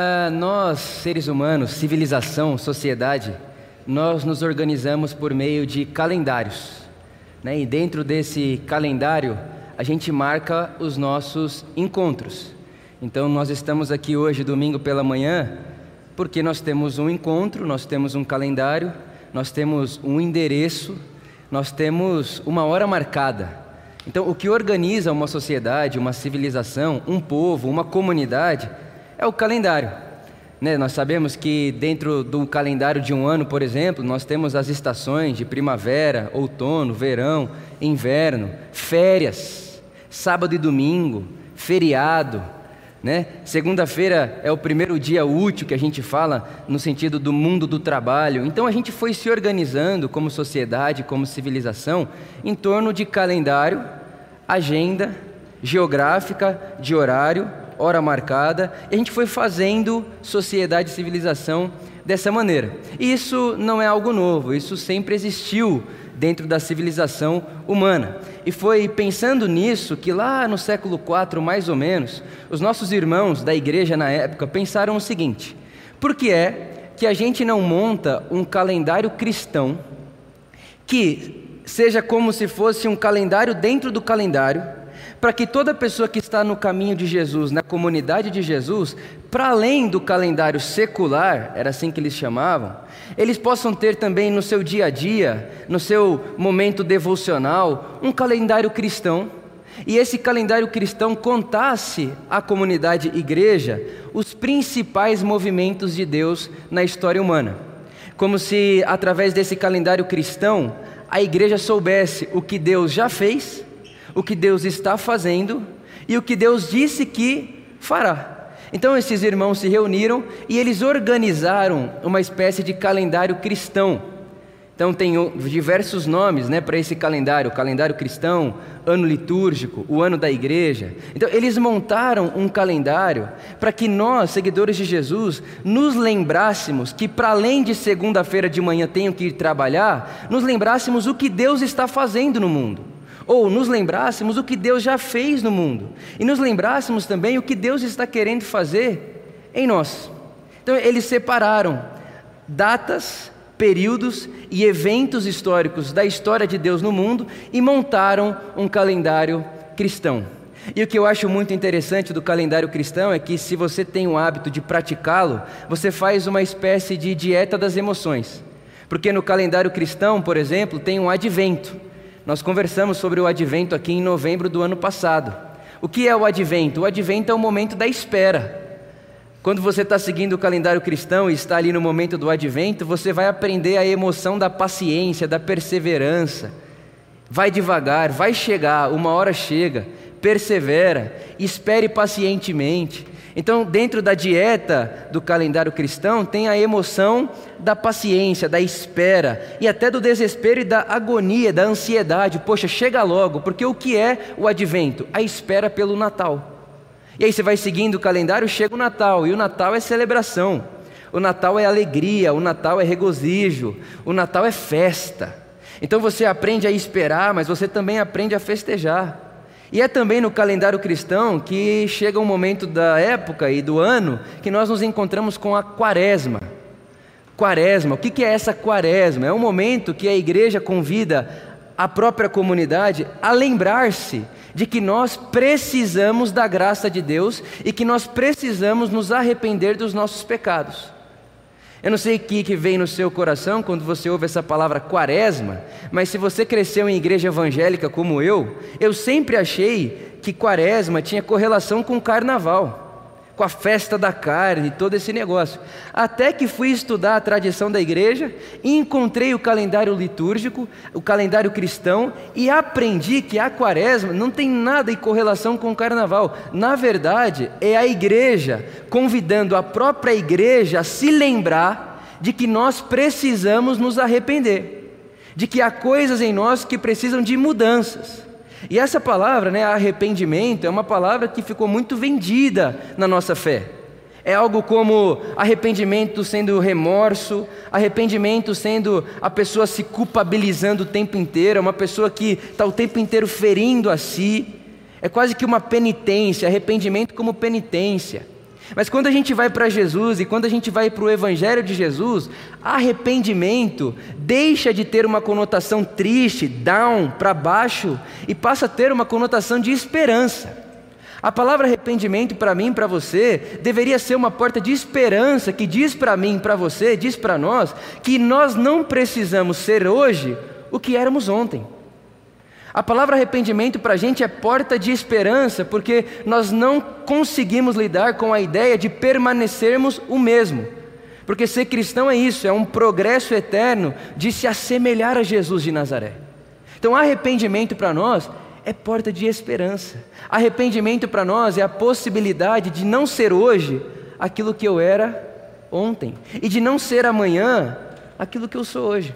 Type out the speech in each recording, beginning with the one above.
Ah, nós, seres humanos, civilização, sociedade, nós nos organizamos por meio de calendários. Né? E dentro desse calendário, a gente marca os nossos encontros. Então, nós estamos aqui hoje, domingo pela manhã, porque nós temos um encontro, nós temos um calendário, nós temos um endereço, nós temos uma hora marcada. Então, o que organiza uma sociedade, uma civilização, um povo, uma comunidade, é o calendário. Né? Nós sabemos que dentro do calendário de um ano, por exemplo, nós temos as estações de primavera, outono, verão, inverno, férias, sábado e domingo, feriado. Né? Segunda-feira é o primeiro dia útil que a gente fala no sentido do mundo do trabalho. Então a gente foi se organizando como sociedade, como civilização, em torno de calendário, agenda geográfica, de horário, hora marcada, e a gente foi fazendo sociedade e civilização dessa maneira. E isso não é algo novo, isso sempre existiu dentro da civilização humana. E foi pensando nisso que lá no século IV, mais ou menos, os nossos irmãos da igreja na época pensaram o seguinte: por que é que a gente não monta um calendário cristão que seja como se fosse um calendário dentro do calendário? Para que toda pessoa que está no caminho de Jesus, na comunidade de Jesus, para além do calendário secular, era assim que eles chamavam, eles possam ter também no seu dia a dia, no seu momento devocional, um calendário cristão. E esse calendário cristão contasse à comunidade igreja os principais movimentos de Deus na história humana. Como se através desse calendário cristão a igreja soubesse o que Deus já fez o que Deus está fazendo e o que Deus disse que fará. Então esses irmãos se reuniram e eles organizaram uma espécie de calendário cristão. Então tem diversos nomes né, para esse calendário: calendário cristão, ano litúrgico, o ano da igreja. Então eles montaram um calendário para que nós, seguidores de Jesus, nos lembrássemos que, para além de segunda-feira de manhã tenho que ir trabalhar, nos lembrássemos o que Deus está fazendo no mundo ou nos lembrássemos o que Deus já fez no mundo e nos lembrássemos também o que Deus está querendo fazer em nós. Então, eles separaram datas, períodos e eventos históricos da história de Deus no mundo e montaram um calendário cristão. E o que eu acho muito interessante do calendário cristão é que, se você tem o hábito de praticá-lo, você faz uma espécie de dieta das emoções. Porque no calendário cristão, por exemplo, tem um advento. Nós conversamos sobre o advento aqui em novembro do ano passado. O que é o advento? O advento é o momento da espera. Quando você está seguindo o calendário cristão e está ali no momento do advento, você vai aprender a emoção da paciência, da perseverança. Vai devagar, vai chegar, uma hora chega, persevera, espere pacientemente. Então, dentro da dieta do calendário cristão, tem a emoção da paciência, da espera e até do desespero e da agonia, da ansiedade. Poxa, chega logo, porque o que é o advento? A espera pelo Natal. E aí você vai seguindo o calendário, chega o Natal, e o Natal é celebração. O Natal é alegria, o Natal é regozijo, o Natal é festa. Então você aprende a esperar, mas você também aprende a festejar. E é também no calendário cristão que chega um momento da época e do ano que nós nos encontramos com a quaresma. Quaresma, o que é essa quaresma? É um momento que a igreja convida a própria comunidade a lembrar-se de que nós precisamos da graça de Deus e que nós precisamos nos arrepender dos nossos pecados. Eu não sei o que, que vem no seu coração quando você ouve essa palavra quaresma, mas se você cresceu em igreja evangélica como eu, eu sempre achei que quaresma tinha correlação com carnaval, com a festa da carne, todo esse negócio. Até que fui estudar a tradição da igreja e encontrei o calendário litúrgico, o calendário cristão e aprendi que a quaresma não tem nada em correlação com o carnaval. Na verdade, é a igreja convidando a própria igreja a se lembrar de que nós precisamos nos arrepender, de que há coisas em nós que precisam de mudanças. E essa palavra, né, arrependimento, é uma palavra que ficou muito vendida na nossa fé. É algo como arrependimento sendo remorso, arrependimento sendo a pessoa se culpabilizando o tempo inteiro, é uma pessoa que está o tempo inteiro ferindo a si. É quase que uma penitência, arrependimento como penitência. Mas quando a gente vai para Jesus e quando a gente vai para o Evangelho de Jesus, arrependimento deixa de ter uma conotação triste, down, para baixo, e passa a ter uma conotação de esperança. A palavra arrependimento para mim, para você, deveria ser uma porta de esperança que diz para mim, para você, diz para nós que nós não precisamos ser hoje o que éramos ontem. A palavra arrependimento para a gente é porta de esperança, porque nós não conseguimos lidar com a ideia de permanecermos o mesmo. Porque ser cristão é isso, é um progresso eterno de se assemelhar a Jesus de Nazaré. Então, arrependimento para nós é porta de esperança. Arrependimento para nós é a possibilidade de não ser hoje aquilo que eu era ontem, e de não ser amanhã aquilo que eu sou hoje.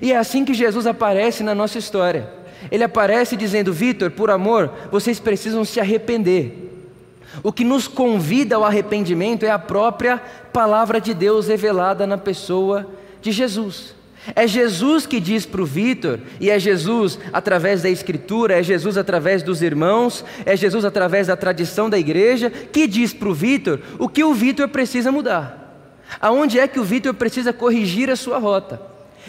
E é assim que Jesus aparece na nossa história. Ele aparece dizendo: Vitor, por amor, vocês precisam se arrepender. O que nos convida ao arrependimento é a própria palavra de Deus revelada na pessoa de Jesus. É Jesus que diz para o Vitor, e é Jesus através da Escritura, é Jesus através dos irmãos, é Jesus através da tradição da igreja, que diz para o Vitor o que o Vitor precisa mudar. Aonde é que o Vitor precisa corrigir a sua rota?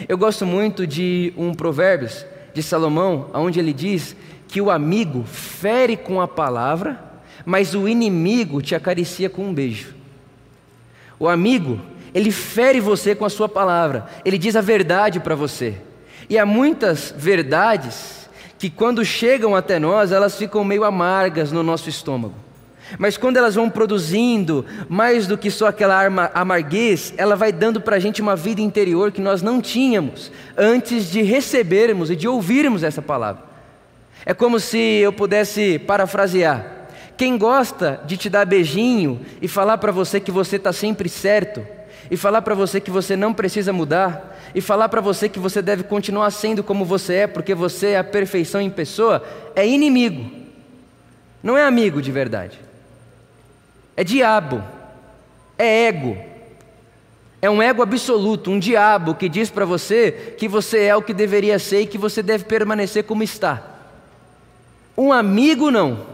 Eu gosto muito de um Provérbios de Salomão, onde ele diz que o amigo fere com a palavra, mas o inimigo te acaricia com um beijo. O amigo ele fere você com a sua palavra, ele diz a verdade para você. E há muitas verdades que, quando chegam até nós, elas ficam meio amargas no nosso estômago. Mas quando elas vão produzindo mais do que só aquela amarguez, ela vai dando para a gente uma vida interior que nós não tínhamos antes de recebermos e de ouvirmos essa palavra. É como se eu pudesse parafrasear. Quem gosta de te dar beijinho e falar para você que você está sempre certo, e falar para você que você não precisa mudar, e falar para você que você deve continuar sendo como você é, porque você é a perfeição em pessoa, é inimigo, não é amigo de verdade, é diabo, é ego, é um ego absoluto, um diabo que diz para você que você é o que deveria ser e que você deve permanecer como está. Um amigo não.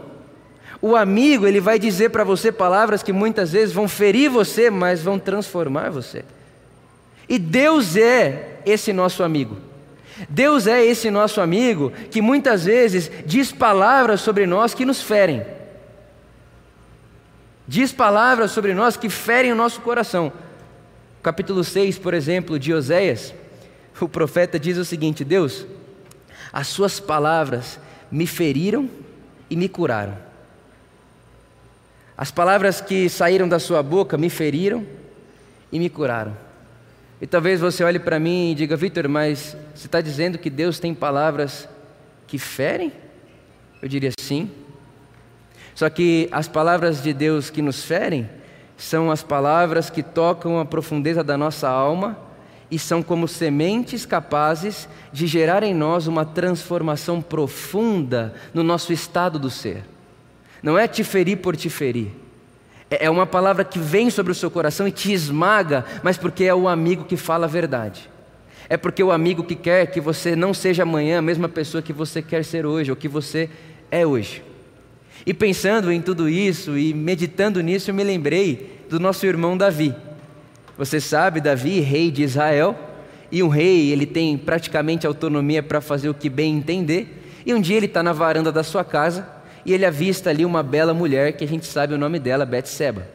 O amigo, ele vai dizer para você palavras que muitas vezes vão ferir você, mas vão transformar você. E Deus é esse nosso amigo. Deus é esse nosso amigo que muitas vezes diz palavras sobre nós que nos ferem. Diz palavras sobre nós que ferem o nosso coração. Capítulo 6, por exemplo, de Oséias, o profeta diz o seguinte: Deus, as suas palavras me feriram e me curaram. As palavras que saíram da sua boca me feriram e me curaram. E talvez você olhe para mim e diga, Vitor, mas você está dizendo que Deus tem palavras que ferem? Eu diria sim. Só que as palavras de Deus que nos ferem são as palavras que tocam a profundeza da nossa alma e são como sementes capazes de gerar em nós uma transformação profunda no nosso estado do ser. Não é te ferir por te ferir. É, é uma palavra que vem sobre o seu coração e te esmaga, mas porque é o amigo que fala a verdade. É porque o amigo que quer que você não seja amanhã a mesma pessoa que você quer ser hoje, ou que você é hoje. E pensando em tudo isso e meditando nisso, eu me lembrei do nosso irmão Davi. Você sabe, Davi, rei de Israel, e um rei, ele tem praticamente autonomia para fazer o que bem entender. E um dia ele está na varanda da sua casa e ele avista ali uma bela mulher que a gente sabe o nome dela, Betseba.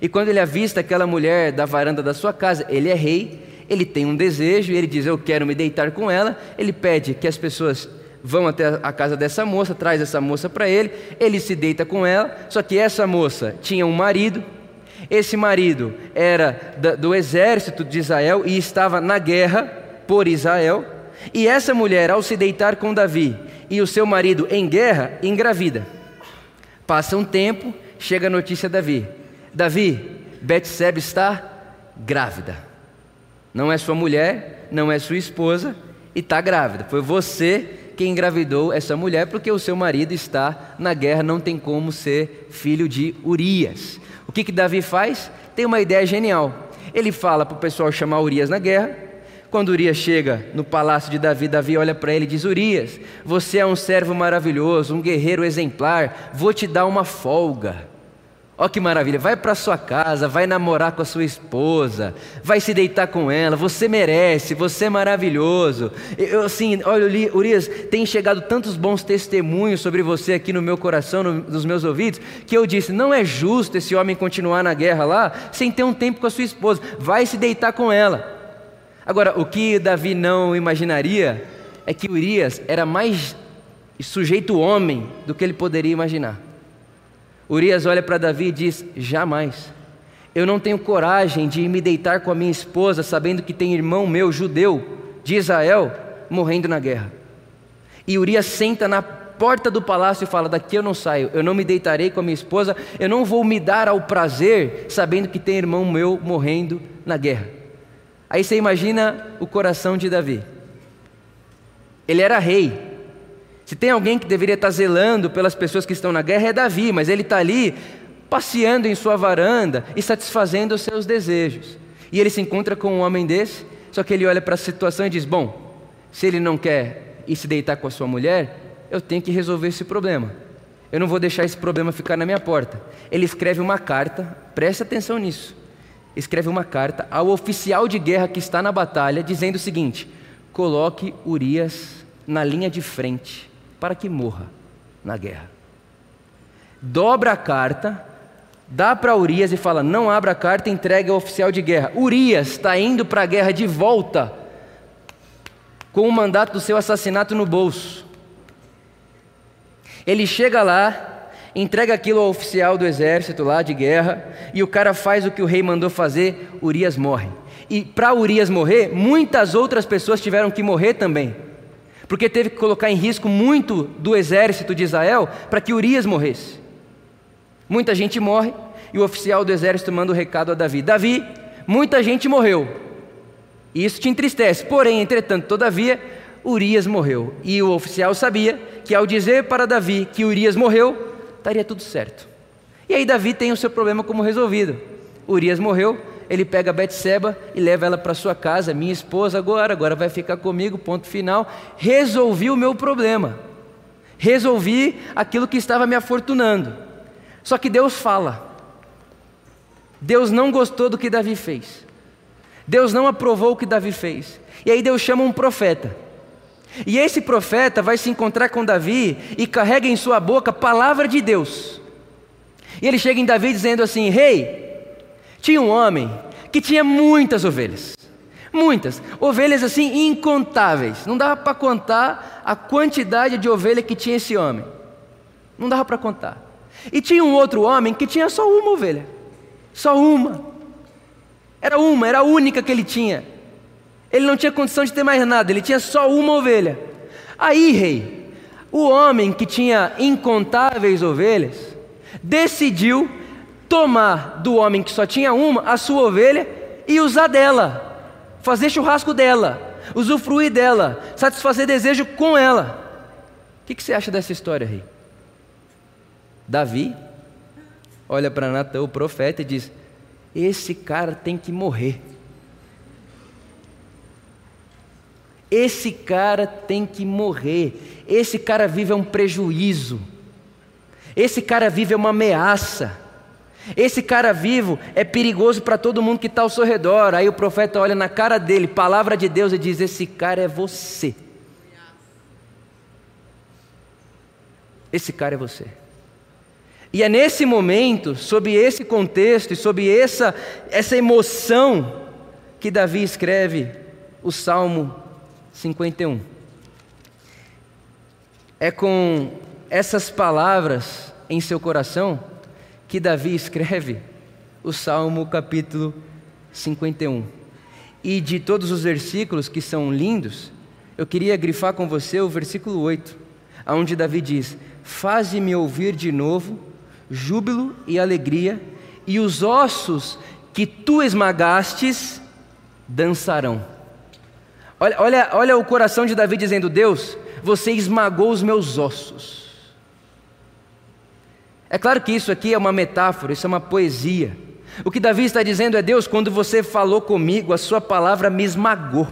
E quando ele avista aquela mulher da varanda da sua casa, ele é rei, ele tem um desejo e ele diz: Eu quero me deitar com ela. Ele pede que as pessoas vão até a casa dessa moça, traz essa moça para ele, ele se deita com ela. Só que essa moça tinha um marido, esse marido era do exército de Israel e estava na guerra por Israel. E essa mulher, ao se deitar com Davi e o seu marido em guerra, engravida. Passa um tempo, chega a notícia a Davi: Davi, Betseba está grávida. Não é sua mulher, não é sua esposa e está grávida. Foi você que engravidou essa mulher porque o seu marido está na guerra, não tem como ser filho de Urias. O que que Davi faz? Tem uma ideia genial. Ele fala para o pessoal chamar Urias na guerra, quando Urias chega no palácio de Davi, Davi olha para ele e diz: Urias, você é um servo maravilhoso, um guerreiro exemplar, vou te dar uma folga. Ó que maravilha, vai para sua casa, vai namorar com a sua esposa, vai se deitar com ela, você merece, você é maravilhoso. Eu assim, olha, Urias, tem chegado tantos bons testemunhos sobre você aqui no meu coração, no, nos meus ouvidos, que eu disse, não é justo esse homem continuar na guerra lá sem ter um tempo com a sua esposa, vai se deitar com ela. Agora, o que Davi não imaginaria é que Urias era mais sujeito homem do que ele poderia imaginar. Urias olha para Davi e diz: Jamais. Eu não tenho coragem de me deitar com a minha esposa, sabendo que tem irmão meu, judeu, de Israel, morrendo na guerra. E Urias senta na porta do palácio e fala: Daqui eu não saio, eu não me deitarei com a minha esposa, eu não vou me dar ao prazer, sabendo que tem irmão meu morrendo na guerra. Aí você imagina o coração de Davi. Ele era rei, se tem alguém que deveria estar zelando pelas pessoas que estão na guerra, é Davi, mas ele está ali passeando em sua varanda e satisfazendo os seus desejos. E ele se encontra com um homem desse, só que ele olha para a situação e diz: Bom, se ele não quer ir se deitar com a sua mulher, eu tenho que resolver esse problema. Eu não vou deixar esse problema ficar na minha porta. Ele escreve uma carta, preste atenção nisso. Escreve uma carta ao oficial de guerra que está na batalha, dizendo o seguinte: coloque Urias na linha de frente para que morra na guerra. Dobra a carta, dá para Urias e fala: não abra a carta, entregue ao oficial de guerra. Urias está indo para a guerra de volta, com o mandato do seu assassinato no bolso. Ele chega lá, entrega aquilo ao oficial do exército lá de guerra, e o cara faz o que o rei mandou fazer, Urias morre. E para Urias morrer, muitas outras pessoas tiveram que morrer também porque teve que colocar em risco muito do exército de Israel para que Urias morresse. Muita gente morre e o oficial do exército manda o um recado a Davi: Davi, muita gente morreu. E isso te entristece. Porém, entretanto, todavia, Urias morreu. E o oficial sabia que ao dizer para Davi que Urias morreu, estaria tudo certo. E aí Davi tem o seu problema como resolvido. Urias morreu, ele pega Betseba e leva ela para sua casa, minha esposa agora, agora vai ficar comigo, ponto final. Resolvi o meu problema. Resolvi aquilo que estava me afortunando. Só que Deus fala. Deus não gostou do que Davi fez. Deus não aprovou o que Davi fez. E aí Deus chama um profeta. E esse profeta vai se encontrar com Davi e carrega em sua boca a palavra de Deus. E ele chega em Davi dizendo assim: Rei, hey, tinha um homem que tinha muitas ovelhas. Muitas. Ovelhas assim incontáveis. Não dava para contar a quantidade de ovelha que tinha esse homem. Não dava para contar. E tinha um outro homem que tinha só uma ovelha. Só uma. Era uma, era a única que ele tinha. Ele não tinha condição de ter mais nada, ele tinha só uma ovelha. Aí, rei, o homem que tinha incontáveis ovelhas decidiu tomar do homem que só tinha uma a sua ovelha e usar dela, fazer churrasco dela, usufruir dela, satisfazer desejo com ela. O que, que você acha dessa história, rei? Davi olha para Natan, o profeta, e diz: Esse cara tem que morrer. Esse cara tem que morrer. Esse cara vive é um prejuízo. Esse cara vive é uma ameaça. Esse cara vivo é perigoso para todo mundo que está ao seu redor. Aí o profeta olha na cara dele, palavra de Deus, e diz: Esse cara é você. Esse cara é você. E é nesse momento, sob esse contexto e sob essa, essa emoção, que Davi escreve o Salmo 51. É com essas palavras em seu coração que Davi escreve o Salmo capítulo 51. E de todos os versículos que são lindos, eu queria grifar com você o versículo 8, onde Davi diz: Faze-me ouvir de novo júbilo e alegria, e os ossos que tu esmagastes dançarão. Olha, olha, olha o coração de Davi dizendo: Deus, você esmagou os meus ossos. É claro que isso aqui é uma metáfora, isso é uma poesia. O que Davi está dizendo é: Deus, quando você falou comigo, a sua palavra me esmagou,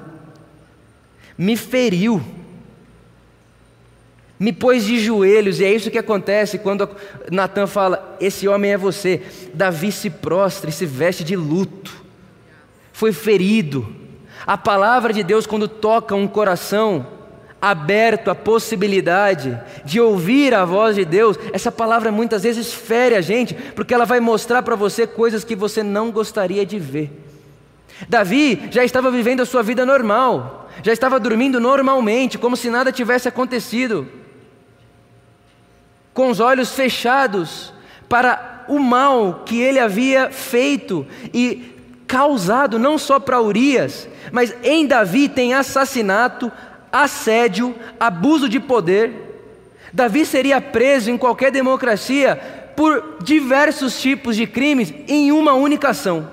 me feriu, me pôs de joelhos, e é isso que acontece quando Natan fala: Esse homem é você. Davi se prostra e se veste de luto, foi ferido. A palavra de Deus, quando toca um coração aberto à possibilidade de ouvir a voz de Deus, essa palavra muitas vezes fere a gente, porque ela vai mostrar para você coisas que você não gostaria de ver. Davi já estava vivendo a sua vida normal, já estava dormindo normalmente, como se nada tivesse acontecido com os olhos fechados para o mal que ele havia feito e causado não só para Urias, mas em Davi tem assassinato, assédio, abuso de poder. Davi seria preso em qualquer democracia por diversos tipos de crimes em uma única ação.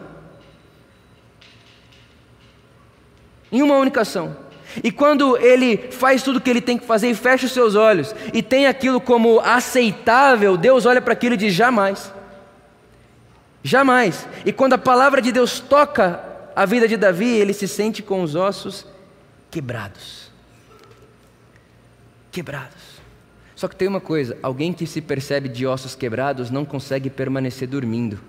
Em uma única ação. E quando ele faz tudo o que ele tem que fazer e fecha os seus olhos e tem aquilo como aceitável, Deus olha para aquilo e diz: jamais. Jamais. E quando a palavra de Deus toca a vida de Davi, ele se sente com os ossos quebrados. Quebrados. Só que tem uma coisa: alguém que se percebe de ossos quebrados não consegue permanecer dormindo.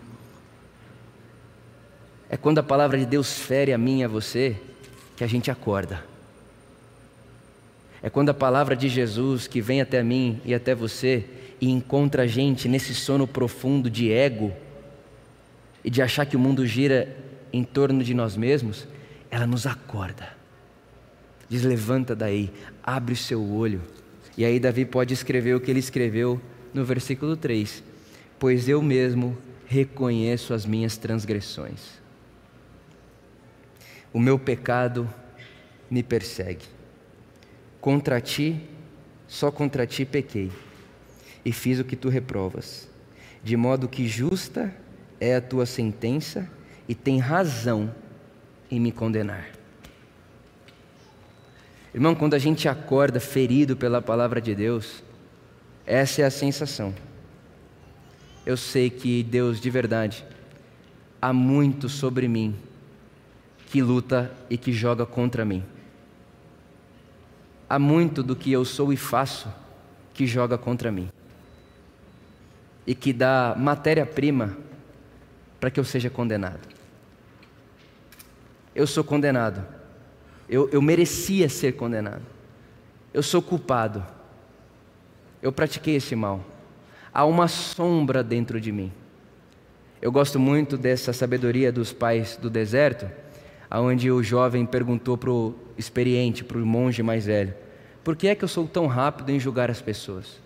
É quando a palavra de Deus fere a mim e a você que a gente acorda. É quando a palavra de Jesus que vem até mim e até você e encontra a gente nesse sono profundo de ego e de achar que o mundo gira em torno de nós mesmos, ela nos acorda. Diz: levanta daí, abre o seu olho. E aí, Davi pode escrever o que ele escreveu no versículo 3: Pois eu mesmo reconheço as minhas transgressões, o meu pecado me persegue. Contra ti, só contra ti pequei, e fiz o que tu reprovas, de modo que justa é a tua sentença e tem razão em me condenar. Irmão, quando a gente acorda ferido pela palavra de Deus, essa é a sensação. Eu sei que Deus de verdade há muito sobre mim que luta e que joga contra mim há muito do que eu sou e faço que joga contra mim e que dá matéria-prima para que eu seja condenado. Eu sou condenado, eu, eu merecia ser condenado, eu sou culpado, eu pratiquei esse mal, há uma sombra dentro de mim. Eu gosto muito dessa sabedoria dos pais do deserto, onde o jovem perguntou para o experiente, para o monge mais velho: por que é que eu sou tão rápido em julgar as pessoas?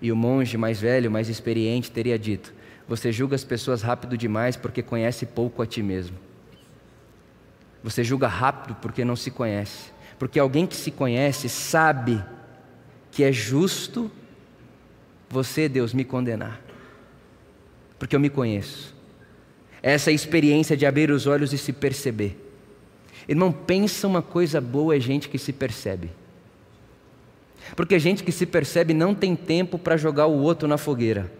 E o monge mais velho, mais experiente, teria dito: Você julga as pessoas rápido demais porque conhece pouco a ti mesmo. Você julga rápido porque não se conhece. Porque alguém que se conhece sabe que é justo você, Deus, me condenar. Porque eu me conheço. Essa é experiência de abrir os olhos e se perceber. Irmão, pensa uma coisa boa é gente que se percebe. Porque gente que se percebe não tem tempo para jogar o outro na fogueira.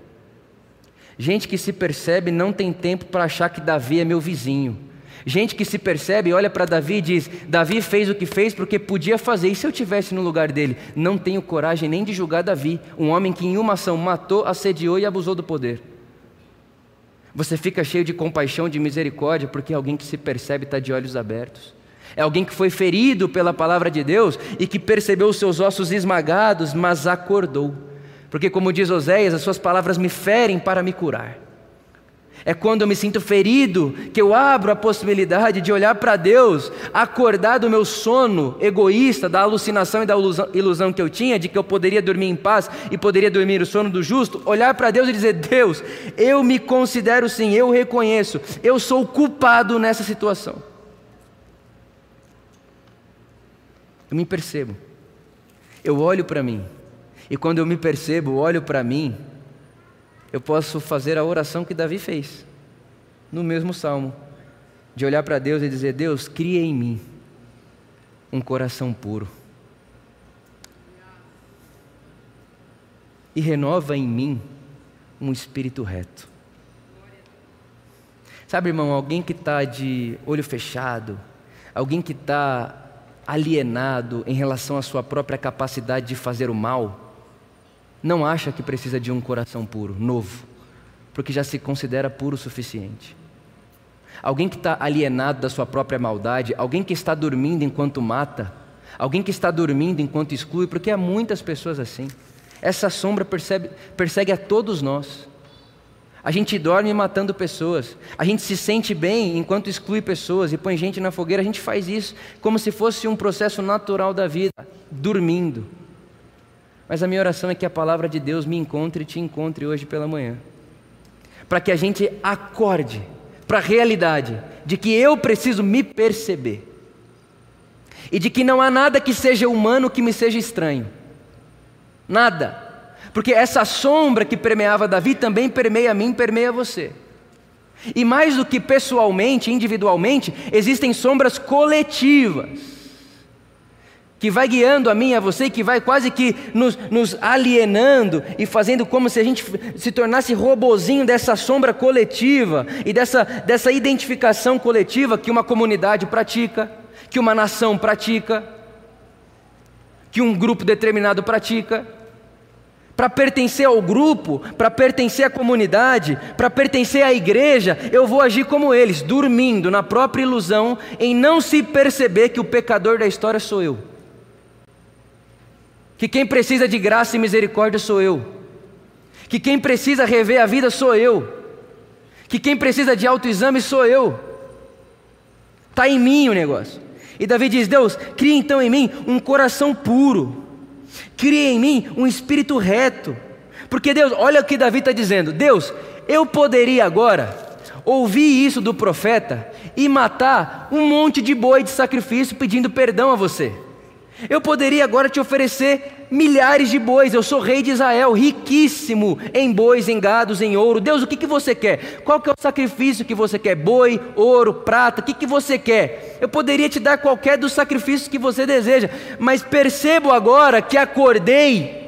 Gente que se percebe não tem tempo para achar que Davi é meu vizinho. Gente que se percebe, olha para Davi e diz: Davi fez o que fez porque podia fazer. E se eu tivesse no lugar dele? Não tenho coragem nem de julgar Davi, um homem que em uma ação matou, assediou e abusou do poder. Você fica cheio de compaixão, de misericórdia, porque alguém que se percebe está de olhos abertos. É alguém que foi ferido pela palavra de Deus e que percebeu os seus ossos esmagados, mas acordou. Porque, como diz Oséias, as suas palavras me ferem para me curar. É quando eu me sinto ferido que eu abro a possibilidade de olhar para Deus, acordar do meu sono egoísta, da alucinação e da ilusão que eu tinha, de que eu poderia dormir em paz e poderia dormir o sono do justo, olhar para Deus e dizer: Deus, eu me considero sim, eu reconheço, eu sou culpado nessa situação. Eu me percebo. Eu olho para mim. E quando eu me percebo, olho para mim, eu posso fazer a oração que Davi fez, no mesmo salmo, de olhar para Deus e dizer: Deus, cria em mim um coração puro. E renova em mim um espírito reto. Sabe, irmão, alguém que está de olho fechado, alguém que está alienado em relação à sua própria capacidade de fazer o mal, não acha que precisa de um coração puro, novo, porque já se considera puro o suficiente. Alguém que está alienado da sua própria maldade, alguém que está dormindo enquanto mata, alguém que está dormindo enquanto exclui, porque há muitas pessoas assim. Essa sombra percebe, persegue a todos nós. A gente dorme matando pessoas. A gente se sente bem enquanto exclui pessoas e põe gente na fogueira. A gente faz isso como se fosse um processo natural da vida, dormindo. Mas a minha oração é que a palavra de Deus me encontre e te encontre hoje pela manhã. Para que a gente acorde para a realidade de que eu preciso me perceber. E de que não há nada que seja humano que me seja estranho. Nada. Porque essa sombra que permeava Davi também permeia mim, permeia você. E mais do que pessoalmente, individualmente, existem sombras coletivas que vai guiando a mim e a você, que vai quase que nos, nos, alienando e fazendo como se a gente se tornasse robozinho dessa sombra coletiva e dessa, dessa identificação coletiva que uma comunidade pratica, que uma nação pratica, que um grupo determinado pratica. Para pertencer ao grupo, para pertencer à comunidade, para pertencer à igreja, eu vou agir como eles, dormindo na própria ilusão, em não se perceber que o pecador da história sou eu. Que quem precisa de graça e misericórdia sou eu. Que quem precisa rever a vida sou eu. Que quem precisa de autoexame sou eu. Está em mim o negócio. E Davi diz: Deus, cria então em mim um coração puro Cria em mim um espírito reto. Porque Deus, olha o que Davi está dizendo: Deus, eu poderia agora ouvir isso do profeta e matar um monte de boi de sacrifício pedindo perdão a você. Eu poderia agora te oferecer milhares de bois. Eu sou rei de Israel, riquíssimo em bois, em gados, em ouro. Deus, o que, que você quer? Qual que é o sacrifício que você quer? Boi, ouro, prata, o que, que você quer? Eu poderia te dar qualquer dos sacrifícios que você deseja, mas percebo agora que acordei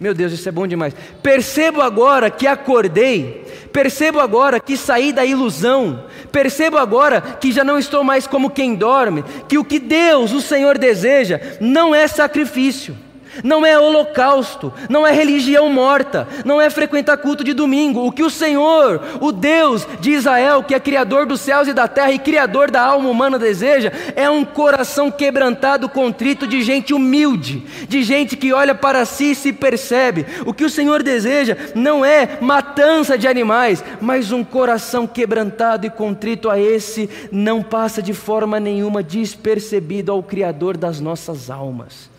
meu Deus, isso é bom demais. Percebo agora que acordei, percebo agora que saí da ilusão, percebo agora que já não estou mais como quem dorme, que o que Deus, o Senhor, deseja não é sacrifício não é holocausto, não é religião morta, não é frequentar culto de domingo. O que o Senhor, o Deus de Israel, que é Criador dos céus e da terra e Criador da alma humana, deseja é um coração quebrantado, contrito, de gente humilde, de gente que olha para si e se percebe. O que o Senhor deseja não é matança de animais, mas um coração quebrantado e contrito a esse não passa de forma nenhuma despercebido ao Criador das nossas almas.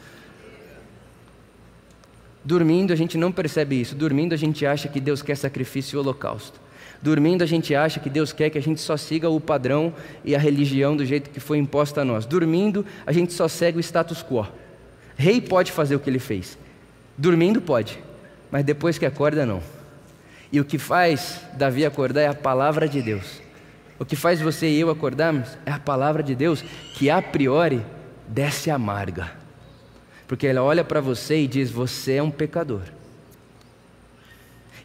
Dormindo a gente não percebe isso. Dormindo a gente acha que Deus quer sacrifício e holocausto. Dormindo a gente acha que Deus quer que a gente só siga o padrão e a religião do jeito que foi imposta a nós. Dormindo a gente só segue o status quo. Rei pode fazer o que ele fez. Dormindo pode, mas depois que acorda não. E o que faz Davi acordar é a palavra de Deus. O que faz você e eu acordarmos é a palavra de Deus que a priori desce amarga. Porque ela olha para você e diz: Você é um pecador.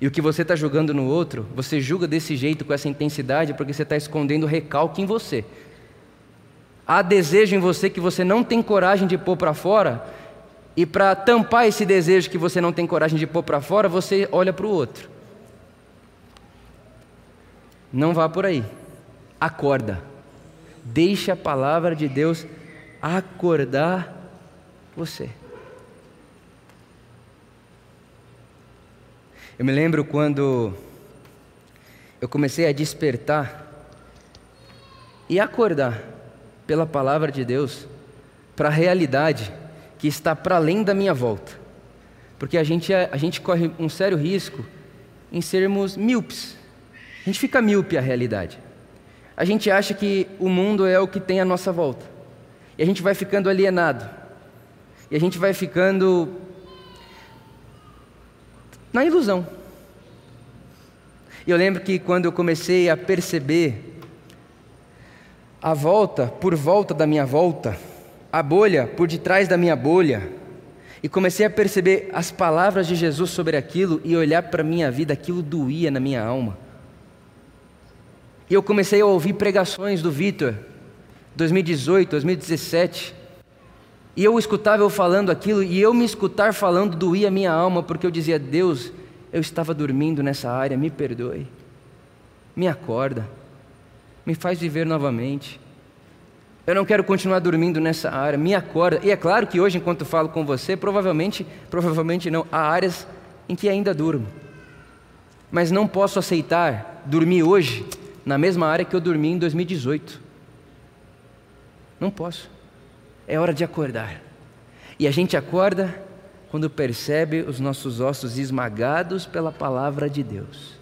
E o que você está julgando no outro, você julga desse jeito, com essa intensidade, porque você está escondendo recalque em você. Há desejo em você que você não tem coragem de pôr para fora, e para tampar esse desejo que você não tem coragem de pôr para fora, você olha para o outro. Não vá por aí. Acorda. Deixe a palavra de Deus acordar você. Eu me lembro quando eu comecei a despertar e acordar pela palavra de Deus para a realidade que está para além da minha volta. Porque a gente, é, a gente corre um sério risco em sermos míopes. A gente fica míope à realidade. A gente acha que o mundo é o que tem à nossa volta. E a gente vai ficando alienado. E a gente vai ficando na ilusão. E eu lembro que quando eu comecei a perceber a volta por volta da minha volta, a bolha por detrás da minha bolha, e comecei a perceber as palavras de Jesus sobre aquilo e olhar para a minha vida, aquilo doía na minha alma. E eu comecei a ouvir pregações do Vitor, 2018, 2017, E eu escutava eu falando aquilo, e eu me escutar falando doía minha alma, porque eu dizia: Deus, eu estava dormindo nessa área, me perdoe, me acorda, me faz viver novamente. Eu não quero continuar dormindo nessa área, me acorda. E é claro que hoje, enquanto falo com você, provavelmente, provavelmente não, há áreas em que ainda durmo. Mas não posso aceitar dormir hoje na mesma área que eu dormi em 2018. Não posso. É hora de acordar. E a gente acorda quando percebe os nossos ossos esmagados pela palavra de Deus.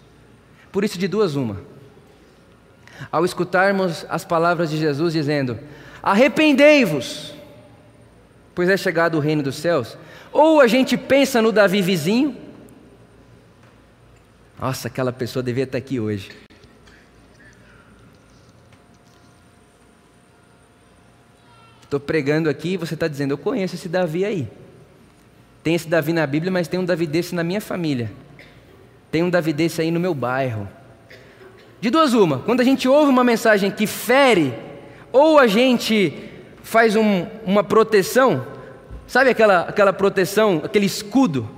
Por isso, de duas, uma ao escutarmos as palavras de Jesus dizendo: Arrependei-vos, pois é chegado o reino dos céus. Ou a gente pensa no Davi vizinho, nossa, aquela pessoa devia estar aqui hoje. Estou pregando aqui e você está dizendo: Eu conheço esse Davi aí. Tem esse Davi na Bíblia, mas tem um Davi desse na minha família. Tem um Davi desse aí no meu bairro. De duas uma, quando a gente ouve uma mensagem que fere, ou a gente faz um, uma proteção, sabe aquela, aquela proteção, aquele escudo,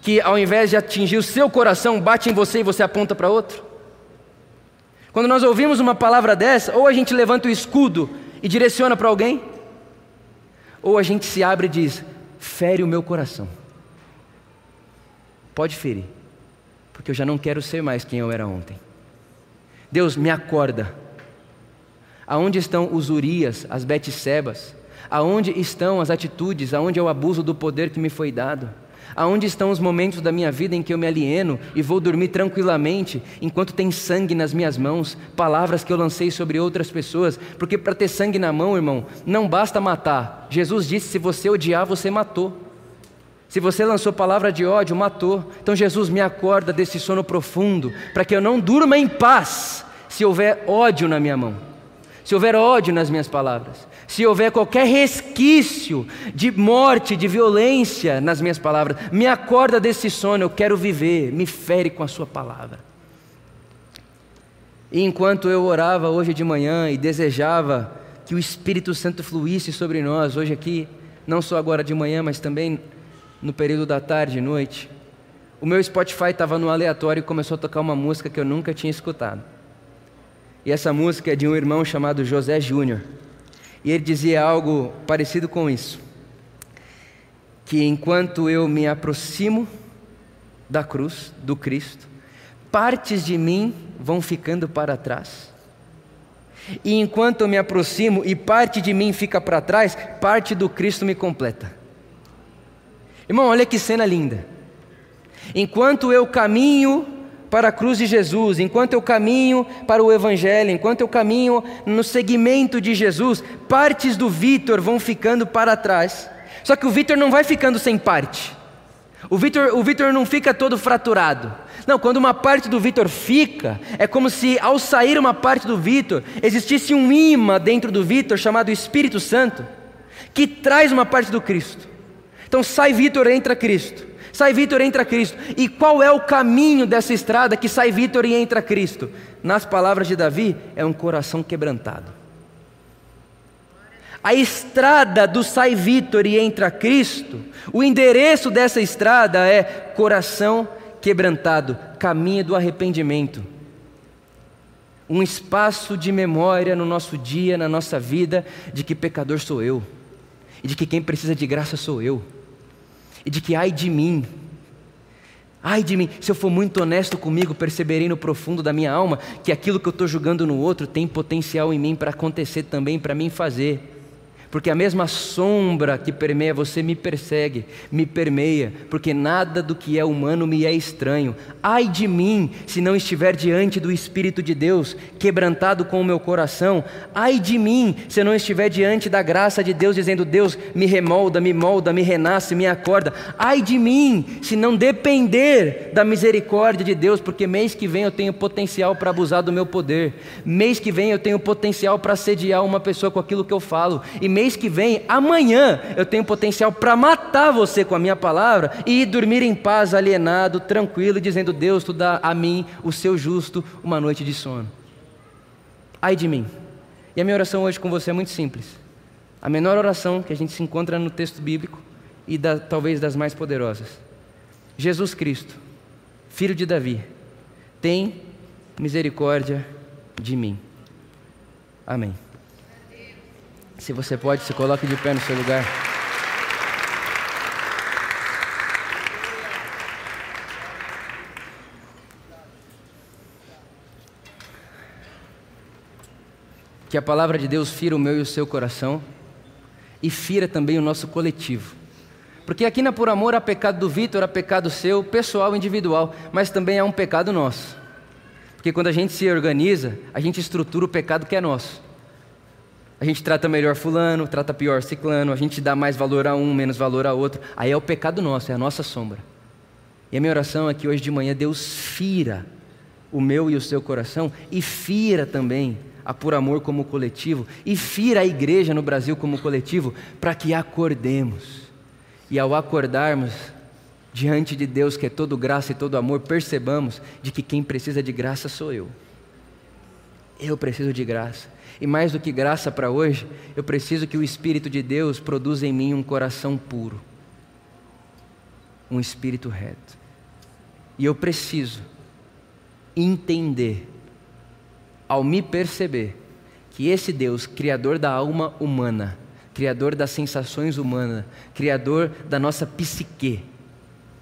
que ao invés de atingir o seu coração, bate em você e você aponta para outro? Quando nós ouvimos uma palavra dessa, ou a gente levanta o escudo e direciona para alguém, ou a gente se abre e diz: fere o meu coração. Pode ferir, porque eu já não quero ser mais quem eu era ontem. Deus me acorda. Aonde estão os Urias, as Betsebas? Aonde estão as atitudes, aonde é o abuso do poder que me foi dado? Aonde estão os momentos da minha vida em que eu me alieno e vou dormir tranquilamente, enquanto tem sangue nas minhas mãos, palavras que eu lancei sobre outras pessoas? Porque para ter sangue na mão, irmão, não basta matar. Jesus disse: se você odiar, você matou. Se você lançou palavra de ódio, matou. Então Jesus me acorda desse sono profundo, para que eu não durma em paz se houver ódio na minha mão, se houver ódio nas minhas palavras, se houver qualquer resquício de morte, de violência nas minhas palavras. Me acorda desse sono, eu quero viver, me fere com a Sua palavra. E enquanto eu orava hoje de manhã e desejava que o Espírito Santo fluísse sobre nós, hoje aqui, não só agora de manhã, mas também no período da tarde e noite, o meu Spotify estava no aleatório e começou a tocar uma música que eu nunca tinha escutado. E essa música é de um irmão chamado José Júnior. E ele dizia algo parecido com isso: que enquanto eu me aproximo da cruz, do Cristo, partes de mim vão ficando para trás. E enquanto eu me aproximo e parte de mim fica para trás, parte do Cristo me completa. Irmão, olha que cena linda. Enquanto eu caminho para a cruz de Jesus, enquanto eu caminho para o Evangelho, enquanto eu caminho no segmento de Jesus, partes do Vitor vão ficando para trás. Só que o Vitor não vai ficando sem parte. O Vitor o Vitor não fica todo fraturado. Não, quando uma parte do Vitor fica, é como se ao sair uma parte do Vitor, existisse um imã dentro do Vitor chamado Espírito Santo, que traz uma parte do Cristo. Então sai Vitor, entra Cristo. Sai Vitor, entra Cristo. E qual é o caminho dessa estrada que sai Vitor e entra Cristo? Nas palavras de Davi, é um coração quebrantado. A estrada do sai Vitor e entra Cristo, o endereço dessa estrada é coração quebrantado, caminho do arrependimento. Um espaço de memória no nosso dia, na nossa vida, de que pecador sou eu, e de que quem precisa de graça sou eu e de que ai de mim, ai de mim, se eu for muito honesto comigo, perceberei no profundo da minha alma que aquilo que eu estou julgando no outro tem potencial em mim para acontecer também para mim fazer porque a mesma sombra que permeia você me persegue, me permeia, porque nada do que é humano me é estranho. Ai de mim, se não estiver diante do Espírito de Deus, quebrantado com o meu coração. Ai de mim, se não estiver diante da graça de Deus, dizendo: Deus, me remolda, me molda, me renasce, me acorda. Ai de mim, se não depender da misericórdia de Deus, porque mês que vem eu tenho potencial para abusar do meu poder, mês que vem eu tenho potencial para sediar uma pessoa com aquilo que eu falo, e mês mês que vem, amanhã, eu tenho potencial para matar você com a minha palavra e dormir em paz, alienado, tranquilo, dizendo: Deus, tu dá a mim, o seu justo, uma noite de sono. Ai de mim. E a minha oração hoje com você é muito simples. A menor oração que a gente se encontra no texto bíblico e da, talvez das mais poderosas. Jesus Cristo, filho de Davi, tem misericórdia de mim. Amém. Se você pode, se coloque de pé no seu lugar. Que a palavra de Deus fira o meu e o seu coração e fira também o nosso coletivo. Porque aqui na Por Amor há pecado do Vitor, há pecado seu, pessoal, individual, mas também há um pecado nosso. Porque quando a gente se organiza, a gente estrutura o pecado que é nosso. A gente trata melhor fulano, trata pior ciclano, a gente dá mais valor a um, menos valor a outro. Aí é o pecado nosso, é a nossa sombra. E a minha oração é que hoje de manhã Deus fira o meu e o seu coração e fira também a Por Amor como coletivo e fira a igreja no Brasil como coletivo para que acordemos. E ao acordarmos diante de Deus, que é todo graça e todo amor, percebamos de que quem precisa de graça sou eu. Eu preciso de graça. E mais do que graça para hoje, eu preciso que o Espírito de Deus produza em mim um coração puro, um espírito reto. E eu preciso entender ao me perceber que esse Deus, Criador da alma humana, Criador das sensações humanas, Criador da nossa psique,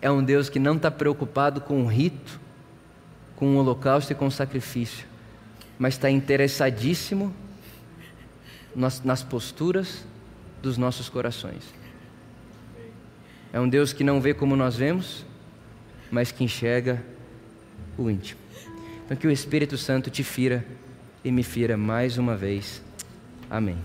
é um Deus que não está preocupado com o rito, com o holocausto e com o sacrifício, mas está interessadíssimo nas, nas posturas dos nossos corações. É um Deus que não vê como nós vemos, mas que enxerga o íntimo. Então que o Espírito Santo te fira e me fira mais uma vez. Amém.